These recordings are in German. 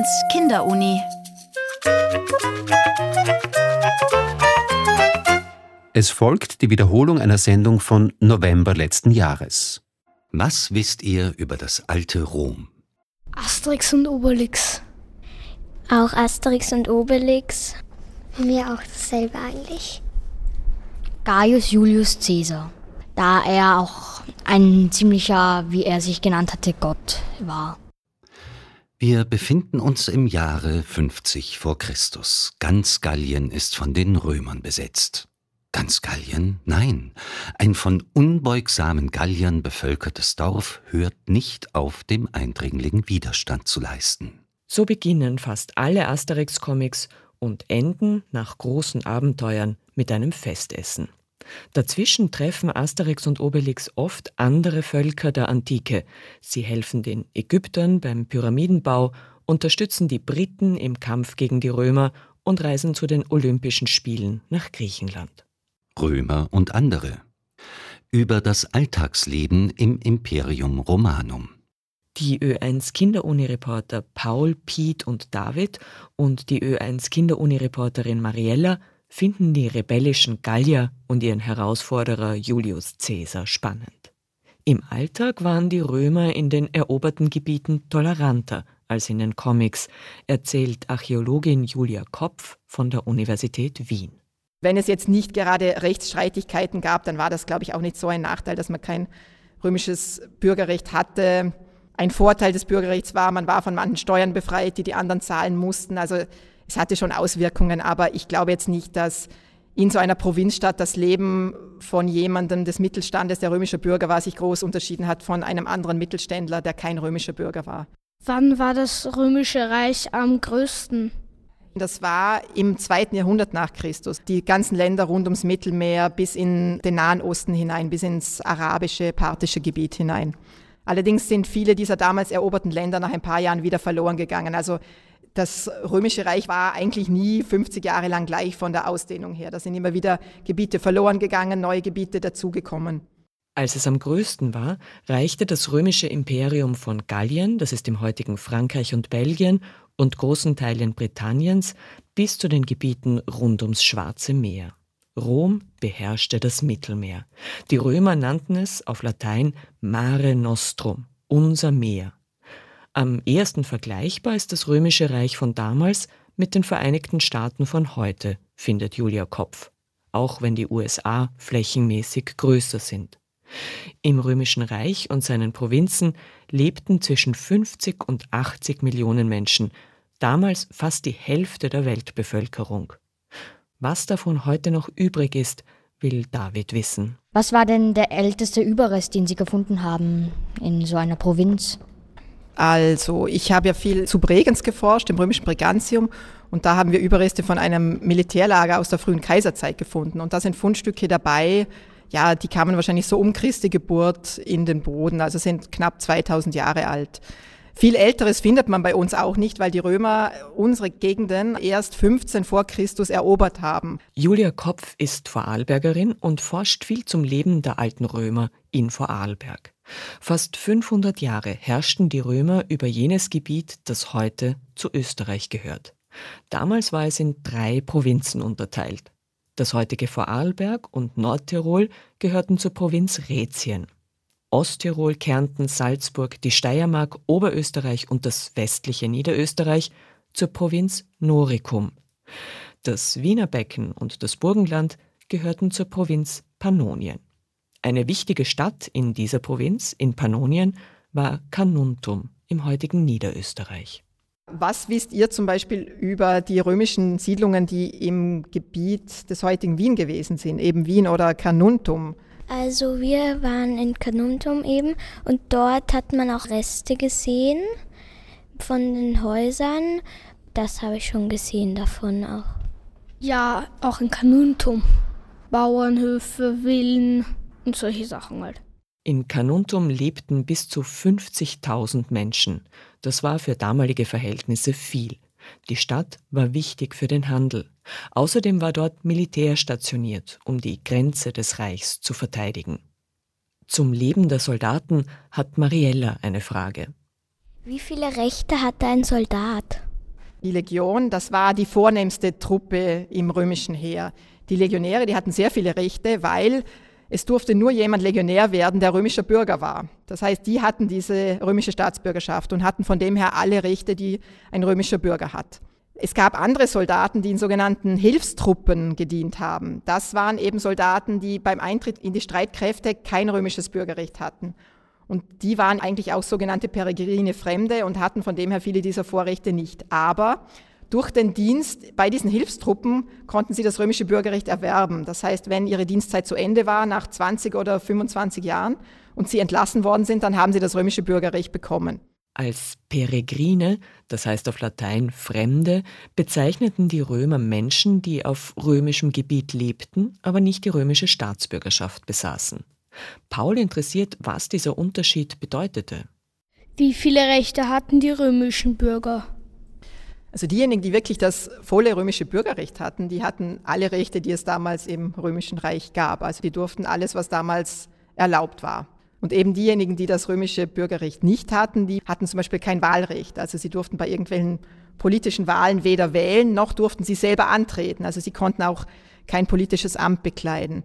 Ö1 Kinderuni. Es folgt die Wiederholung einer Sendung von November letzten Jahres. Was wisst ihr über das alte Rom? Asterix und Obelix. Auch Asterix und Obelix. Mir auch dasselbe eigentlich. Gaius Julius Caesar, da er auch ein ziemlicher, wie er sich genannt hatte, Gott war. Wir befinden uns im Jahre 50 vor Christus. Ganz Gallien ist von den Römern besetzt. Ganz Gallien? Nein. Ein von unbeugsamen Galliern bevölkertes Dorf hört nicht auf, dem Eindringling Widerstand zu leisten. So beginnen fast alle Asterix-Comics und enden nach großen Abenteuern mit einem Festessen. Dazwischen treffen Asterix und Obelix oft andere Völker der Antike. Sie helfen den Ägyptern beim Pyramidenbau, unterstützen die Briten im Kampf gegen die Römer und reisen zu den Olympischen Spielen nach Griechenland. Römer und andere. Über das Alltagsleben im Imperium Romanum. Die Ö1 Kinderuni-Reporter Paul, Piet und David und die Ö1 Kinderuni-Reporterin Mariella finden die rebellischen Gallier und ihren Herausforderer Julius Caesar spannend. Im Alltag waren die Römer in den eroberten Gebieten toleranter als in den Comics, erzählt Archäologin Julia Kopf von der Universität Wien. Wenn es jetzt nicht gerade Rechtsstreitigkeiten gab, dann war das, glaube ich, auch nicht so ein Nachteil, dass man kein römisches Bürgerrecht hatte. Ein Vorteil des Bürgerrechts war, man war von manchen Steuern befreit, die die anderen zahlen mussten. Also es hatte schon Auswirkungen, aber ich glaube jetzt nicht, dass in so einer Provinzstadt das Leben von jemandem des Mittelstandes, der römischer Bürger war, sich groß unterschieden hat von einem anderen Mittelständler, der kein römischer Bürger war. Wann war das römische Reich am größten? Das war im zweiten Jahrhundert nach Christus. Die ganzen Länder rund ums Mittelmeer bis in den Nahen Osten hinein, bis ins arabische, parthische Gebiet hinein. Allerdings sind viele dieser damals eroberten Länder nach ein paar Jahren wieder verloren gegangen. Also das Römische Reich war eigentlich nie 50 Jahre lang gleich von der Ausdehnung her. Da sind immer wieder Gebiete verloren gegangen, neue Gebiete dazugekommen. Als es am größten war, reichte das römische Imperium von Gallien, das ist im heutigen Frankreich und Belgien, und großen Teilen Britanniens bis zu den Gebieten rund ums Schwarze Meer. Rom beherrschte das Mittelmeer. Die Römer nannten es auf Latein Mare Nostrum, unser Meer. Am ehesten vergleichbar ist das Römische Reich von damals mit den Vereinigten Staaten von heute, findet Julia Kopf, auch wenn die USA flächenmäßig größer sind. Im Römischen Reich und seinen Provinzen lebten zwischen 50 und 80 Millionen Menschen, damals fast die Hälfte der Weltbevölkerung. Was davon heute noch übrig ist, will David wissen. Was war denn der älteste Überrest, den Sie gefunden haben in so einer Provinz? Also, ich habe ja viel zu Bregenz geforscht, im römischen Bregantium, und da haben wir Überreste von einem Militärlager aus der frühen Kaiserzeit gefunden. Und da sind Fundstücke dabei, ja, die kamen wahrscheinlich so um Christi Geburt in den Boden, also sind knapp 2000 Jahre alt. Viel Älteres findet man bei uns auch nicht, weil die Römer unsere Gegenden erst 15 vor Christus erobert haben. Julia Kopf ist Vorarlbergerin und forscht viel zum Leben der alten Römer in Vorarlberg. Fast 500 Jahre herrschten die Römer über jenes Gebiet, das heute zu Österreich gehört. Damals war es in drei Provinzen unterteilt. Das heutige Vorarlberg und Nordtirol gehörten zur Provinz Rätien. Osttirol, Kärnten, Salzburg, die Steiermark, Oberösterreich und das westliche Niederösterreich zur Provinz Noricum. Das Wiener Becken und das Burgenland gehörten zur Provinz Pannonien. Eine wichtige Stadt in dieser Provinz, in Pannonien, war Carnuntum im heutigen Niederösterreich. Was wisst ihr zum Beispiel über die römischen Siedlungen, die im Gebiet des heutigen Wien gewesen sind, eben Wien oder Carnuntum? Also wir waren in Carnuntum eben und dort hat man auch Reste gesehen von den Häusern. Das habe ich schon gesehen davon auch. Ja, auch in Carnuntum. Bauernhöfe, Villen und solche Sachen halt. In Carnuntum lebten bis zu 50.000 Menschen. Das war für damalige Verhältnisse viel. Die Stadt war wichtig für den Handel. Außerdem war dort Militär stationiert, um die Grenze des Reichs zu verteidigen. Zum Leben der Soldaten hat Mariella eine Frage. Wie viele Rechte hatte ein Soldat? Die Legion, das war die vornehmste Truppe im römischen Heer. Die Legionäre, die hatten sehr viele Rechte, weil es durfte nur jemand Legionär werden, der römischer Bürger war. Das heißt, die hatten diese römische Staatsbürgerschaft und hatten von dem her alle Rechte, die ein römischer Bürger hat. Es gab andere Soldaten, die in sogenannten Hilfstruppen gedient haben. Das waren eben Soldaten, die beim Eintritt in die Streitkräfte kein römisches Bürgerrecht hatten. Und die waren eigentlich auch sogenannte peregrine Fremde und hatten von dem her viele dieser Vorrechte nicht. Aber durch den Dienst bei diesen Hilfstruppen konnten sie das römische Bürgerrecht erwerben. Das heißt, wenn ihre Dienstzeit zu Ende war, nach 20 oder 25 Jahren, und sie entlassen worden sind, dann haben sie das römische Bürgerrecht bekommen. Als Peregrine, das heißt auf Latein Fremde, bezeichneten die Römer Menschen, die auf römischem Gebiet lebten, aber nicht die römische Staatsbürgerschaft besaßen. Paul interessiert, was dieser Unterschied bedeutete. Wie viele Rechte hatten die römischen Bürger? Also diejenigen, die wirklich das volle römische Bürgerrecht hatten, die hatten alle Rechte, die es damals im römischen Reich gab. Also die durften alles, was damals erlaubt war. Und eben diejenigen, die das römische Bürgerrecht nicht hatten, die hatten zum Beispiel kein Wahlrecht. Also sie durften bei irgendwelchen politischen Wahlen weder wählen, noch durften sie selber antreten. Also sie konnten auch kein politisches Amt bekleiden.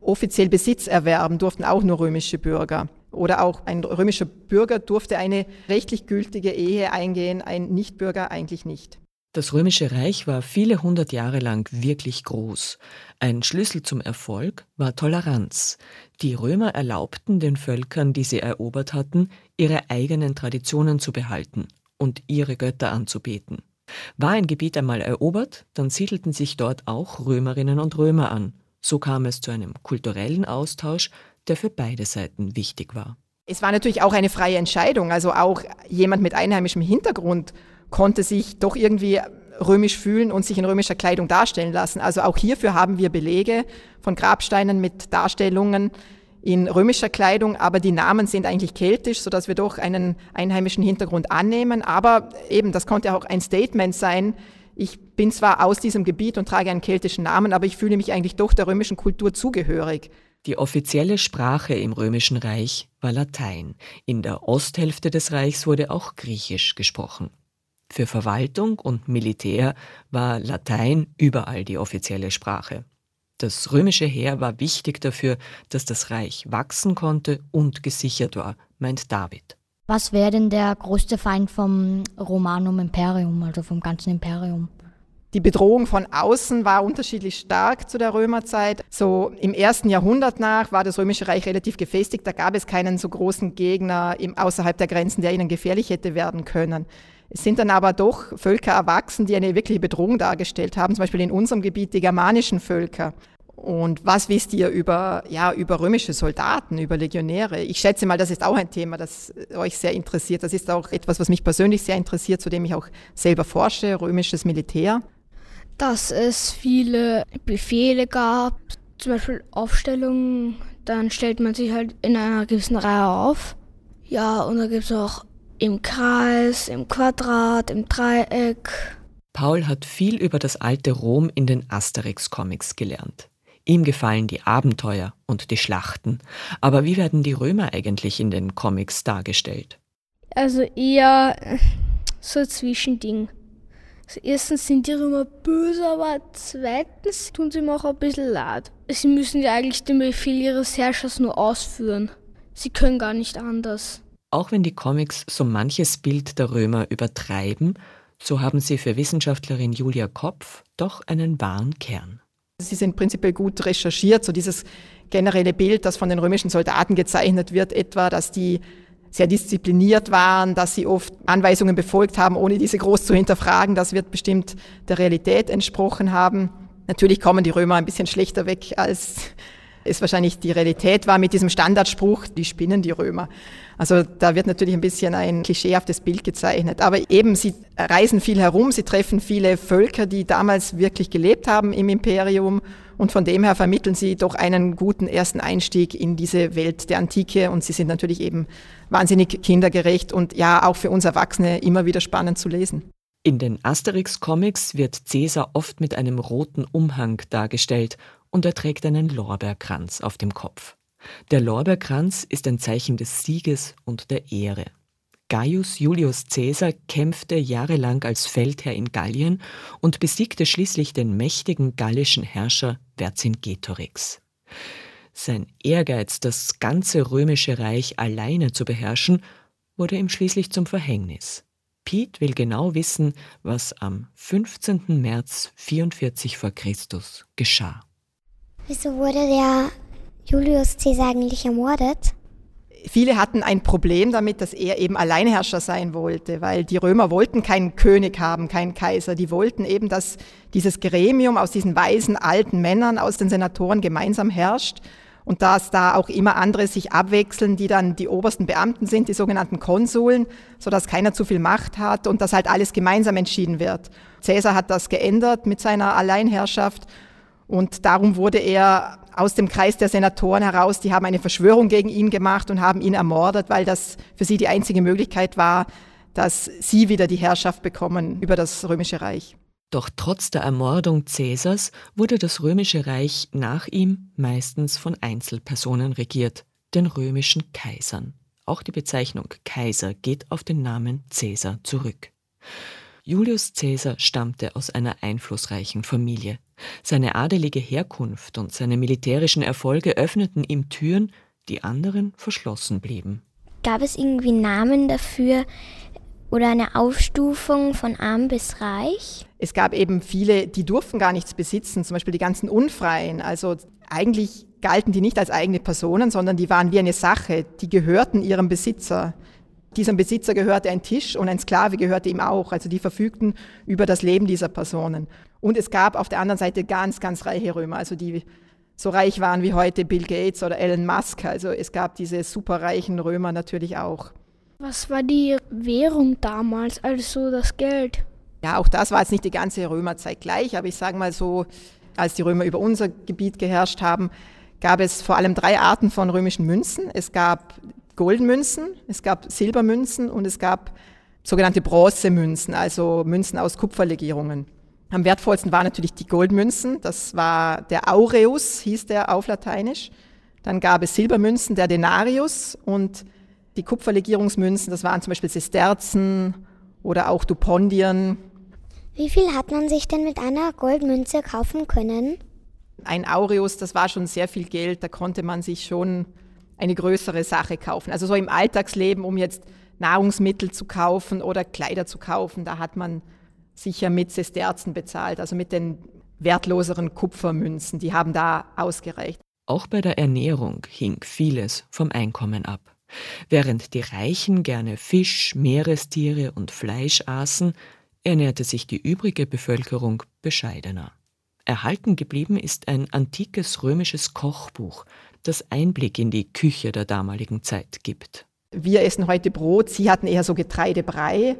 Offiziell Besitz erwerben durften auch nur römische Bürger. Oder auch ein römischer Bürger durfte eine rechtlich gültige Ehe eingehen, ein Nichtbürger eigentlich nicht. Das römische Reich war viele hundert Jahre lang wirklich groß. Ein Schlüssel zum Erfolg war Toleranz. Die Römer erlaubten den Völkern, die sie erobert hatten, ihre eigenen Traditionen zu behalten und ihre Götter anzubeten. War ein Gebiet einmal erobert, dann siedelten sich dort auch Römerinnen und Römer an. So kam es zu einem kulturellen Austausch, der für beide Seiten wichtig war. Es war natürlich auch eine freie Entscheidung. Also auch jemand mit einheimischem Hintergrund konnte sich doch irgendwie römisch fühlen und sich in römischer Kleidung darstellen lassen. Also auch hierfür haben wir Belege von Grabsteinen mit Darstellungen in römischer Kleidung, aber die Namen sind eigentlich keltisch, sodass wir doch einen einheimischen Hintergrund annehmen. Aber eben, das konnte auch ein Statement sein. Ich bin zwar aus diesem Gebiet und trage einen keltischen Namen, aber ich fühle mich eigentlich doch der römischen Kultur zugehörig. Die offizielle Sprache im römischen Reich war Latein. In der Osthälfte des Reichs wurde auch Griechisch gesprochen. Für Verwaltung und Militär war Latein überall die offizielle Sprache. Das römische Heer war wichtig dafür, dass das Reich wachsen konnte und gesichert war, meint David. Was wäre denn der größte Feind vom Romanum Imperium, also vom ganzen Imperium? Die Bedrohung von außen war unterschiedlich stark zu der Römerzeit. So im ersten Jahrhundert nach war das Römische Reich relativ gefestigt. Da gab es keinen so großen Gegner im, außerhalb der Grenzen, der ihnen gefährlich hätte werden können. Es sind dann aber doch Völker erwachsen, die eine wirkliche Bedrohung dargestellt haben, zum Beispiel in unserem Gebiet die germanischen Völker. Und was wisst ihr über, ja, über römische Soldaten, über Legionäre? Ich schätze mal, das ist auch ein Thema, das euch sehr interessiert. Das ist auch etwas, was mich persönlich sehr interessiert, zu dem ich auch selber forsche, römisches Militär. Dass es viele Befehle gab, zum Beispiel Aufstellungen, dann stellt man sich halt in einer gewissen Reihe auf. Ja, und da gibt es auch im Kreis, im Quadrat, im Dreieck. Paul hat viel über das alte Rom in den Asterix-Comics gelernt. Ihm gefallen die Abenteuer und die Schlachten. Aber wie werden die Römer eigentlich in den Comics dargestellt? Also eher so ein Zwischending. Erstens sind die Römer böse, aber zweitens tun sie mir auch ein bisschen leid. Sie müssen ja eigentlich den Befehl ihres Herrschers nur ausführen. Sie können gar nicht anders. Auch wenn die Comics so manches Bild der Römer übertreiben, so haben sie für Wissenschaftlerin Julia Kopf doch einen wahren Kern. Sie sind prinzipiell gut recherchiert, so dieses generelle Bild, das von den römischen Soldaten gezeichnet wird, etwa, dass die sehr diszipliniert waren, dass sie oft Anweisungen befolgt haben, ohne diese groß zu hinterfragen. Das wird bestimmt der Realität entsprochen haben. Natürlich kommen die Römer ein bisschen schlechter weg, als es wahrscheinlich die Realität war mit diesem Standardspruch, die spinnen die Römer. Also da wird natürlich ein bisschen ein klischeehaftes Bild gezeichnet. Aber eben, sie reisen viel herum, sie treffen viele Völker, die damals wirklich gelebt haben im Imperium. Und von dem her vermitteln sie doch einen guten ersten Einstieg in diese Welt der Antike. Und sie sind natürlich eben wahnsinnig kindergerecht und ja, auch für uns Erwachsene immer wieder spannend zu lesen. In den Asterix-Comics wird Caesar oft mit einem roten Umhang dargestellt und er trägt einen Lorbeerkranz auf dem Kopf. Der Lorbeerkranz ist ein Zeichen des Sieges und der Ehre. Gaius Julius Caesar kämpfte jahrelang als Feldherr in Gallien und besiegte schließlich den mächtigen gallischen Herrscher Vercingetorix. Sein Ehrgeiz, das ganze römische Reich alleine zu beherrschen, wurde ihm schließlich zum Verhängnis. Piet will genau wissen, was am 15. März 44 vor Christus geschah. Wieso wurde der Julius Caesar eigentlich ermordet? Viele hatten ein Problem damit, dass er eben Alleinherrscher sein wollte, weil die Römer wollten keinen König haben, keinen Kaiser. Die wollten eben, dass dieses Gremium aus diesen weisen alten Männern, aus den Senatoren gemeinsam herrscht und dass da auch immer andere sich abwechseln, die dann die obersten Beamten sind, die sogenannten Konsuln, so dass keiner zu viel Macht hat und dass halt alles gemeinsam entschieden wird. Caesar hat das geändert mit seiner Alleinherrschaft und darum wurde er aus dem Kreis der Senatoren heraus, die haben eine Verschwörung gegen ihn gemacht und haben ihn ermordet, weil das für sie die einzige Möglichkeit war, dass sie wieder die Herrschaft bekommen über das römische Reich. Doch trotz der Ermordung Cäsars wurde das römische Reich nach ihm meistens von Einzelpersonen regiert, den römischen Kaisern. Auch die Bezeichnung Kaiser geht auf den Namen Cäsar zurück. Julius Caesar stammte aus einer einflussreichen Familie. Seine adelige Herkunft und seine militärischen Erfolge öffneten ihm Türen, die anderen verschlossen blieben. Gab es irgendwie Namen dafür oder eine Aufstufung von arm bis reich? Es gab eben viele, die durften gar nichts besitzen, zum Beispiel die ganzen Unfreien. Also eigentlich galten die nicht als eigene Personen, sondern die waren wie eine Sache, die gehörten ihrem Besitzer. Diesem Besitzer gehörte ein Tisch und ein Sklave gehörte ihm auch. Also die verfügten über das Leben dieser Personen. Und es gab auf der anderen Seite ganz, ganz reiche Römer, also die so reich waren wie heute Bill Gates oder Elon Musk. Also es gab diese superreichen Römer natürlich auch. Was war die Währung damals, also das Geld? Ja, auch das war jetzt nicht die ganze Römerzeit gleich, aber ich sage mal so, als die Römer über unser Gebiet geherrscht haben, gab es vor allem drei Arten von römischen Münzen. Es gab Goldmünzen, es gab Silbermünzen und es gab sogenannte Bronzemünzen, also Münzen aus Kupferlegierungen. Am wertvollsten waren natürlich die Goldmünzen, das war der Aureus, hieß der auf Lateinisch. Dann gab es Silbermünzen, der Denarius und die Kupferlegierungsmünzen, das waren zum Beispiel Sesterzen oder auch Dupondien. Wie viel hat man sich denn mit einer Goldmünze kaufen können? Ein Aureus, das war schon sehr viel Geld, da konnte man sich schon eine größere Sache kaufen. Also so im Alltagsleben, um jetzt Nahrungsmittel zu kaufen oder Kleider zu kaufen, da hat man sicher mit Sesterzen bezahlt, also mit den wertloseren Kupfermünzen, die haben da ausgereicht. Auch bei der Ernährung hing vieles vom Einkommen ab. Während die Reichen gerne Fisch, Meerestiere und Fleisch aßen, ernährte sich die übrige Bevölkerung bescheidener. Erhalten geblieben ist ein antikes römisches Kochbuch, das Einblick in die Küche der damaligen Zeit gibt. Wir essen heute Brot, sie hatten eher so Getreidebrei,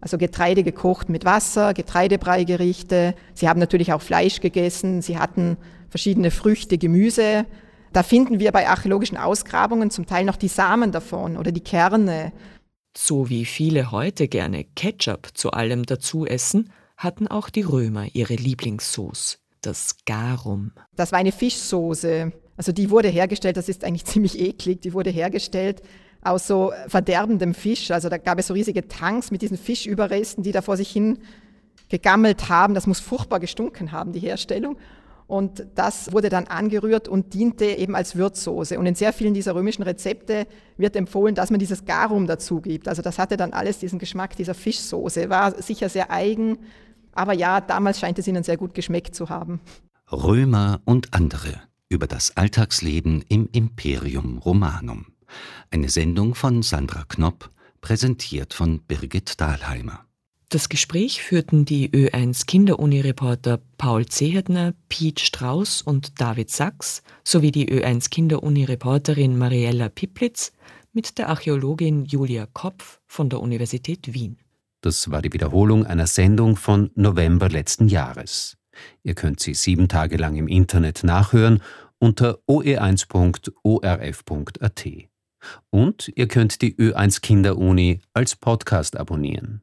also Getreide gekocht mit Wasser, Getreidebreigerichte. Sie haben natürlich auch Fleisch gegessen, sie hatten verschiedene Früchte, Gemüse. Da finden wir bei archäologischen Ausgrabungen zum Teil noch die Samen davon oder die Kerne. So wie viele heute gerne Ketchup zu allem dazu essen, hatten auch die Römer ihre Lieblingssauce, das Garum. Das war eine Fischsoße. Also die wurde hergestellt, das ist eigentlich ziemlich eklig, die wurde hergestellt aus so verderbendem Fisch. Also da gab es so riesige Tanks mit diesen Fischüberresten, die da vor sich hin gegammelt haben. Das muss furchtbar gestunken haben, die Herstellung. Und das wurde dann angerührt und diente eben als Würzsoße. Und in sehr vielen dieser römischen Rezepte wird empfohlen, dass man dieses Garum dazu gibt. Also das hatte dann alles diesen Geschmack dieser Fischsoße. War sicher sehr eigen, aber ja, damals scheint es ihnen sehr gut geschmeckt zu haben. Römer und andere über das Alltagsleben im Imperium Romanum. Eine Sendung von Sandra Knopp, präsentiert von Birgit Dahlheimer. Das Gespräch führten die Ö1 Kinderuni-Reporter Paul Zehetner, Piet Strauß und David Sachs sowie die Ö1 Kinderuni-Reporterin Mariella Piplitz mit der Archäologin Julia Kopf von der Universität Wien. Das war die Wiederholung einer Sendung von November letzten Jahres. Ihr könnt sie sieben Tage lang im Internet nachhören unter oe1.orf.at. Und ihr könnt die Ö1 Kinderuni als Podcast abonnieren.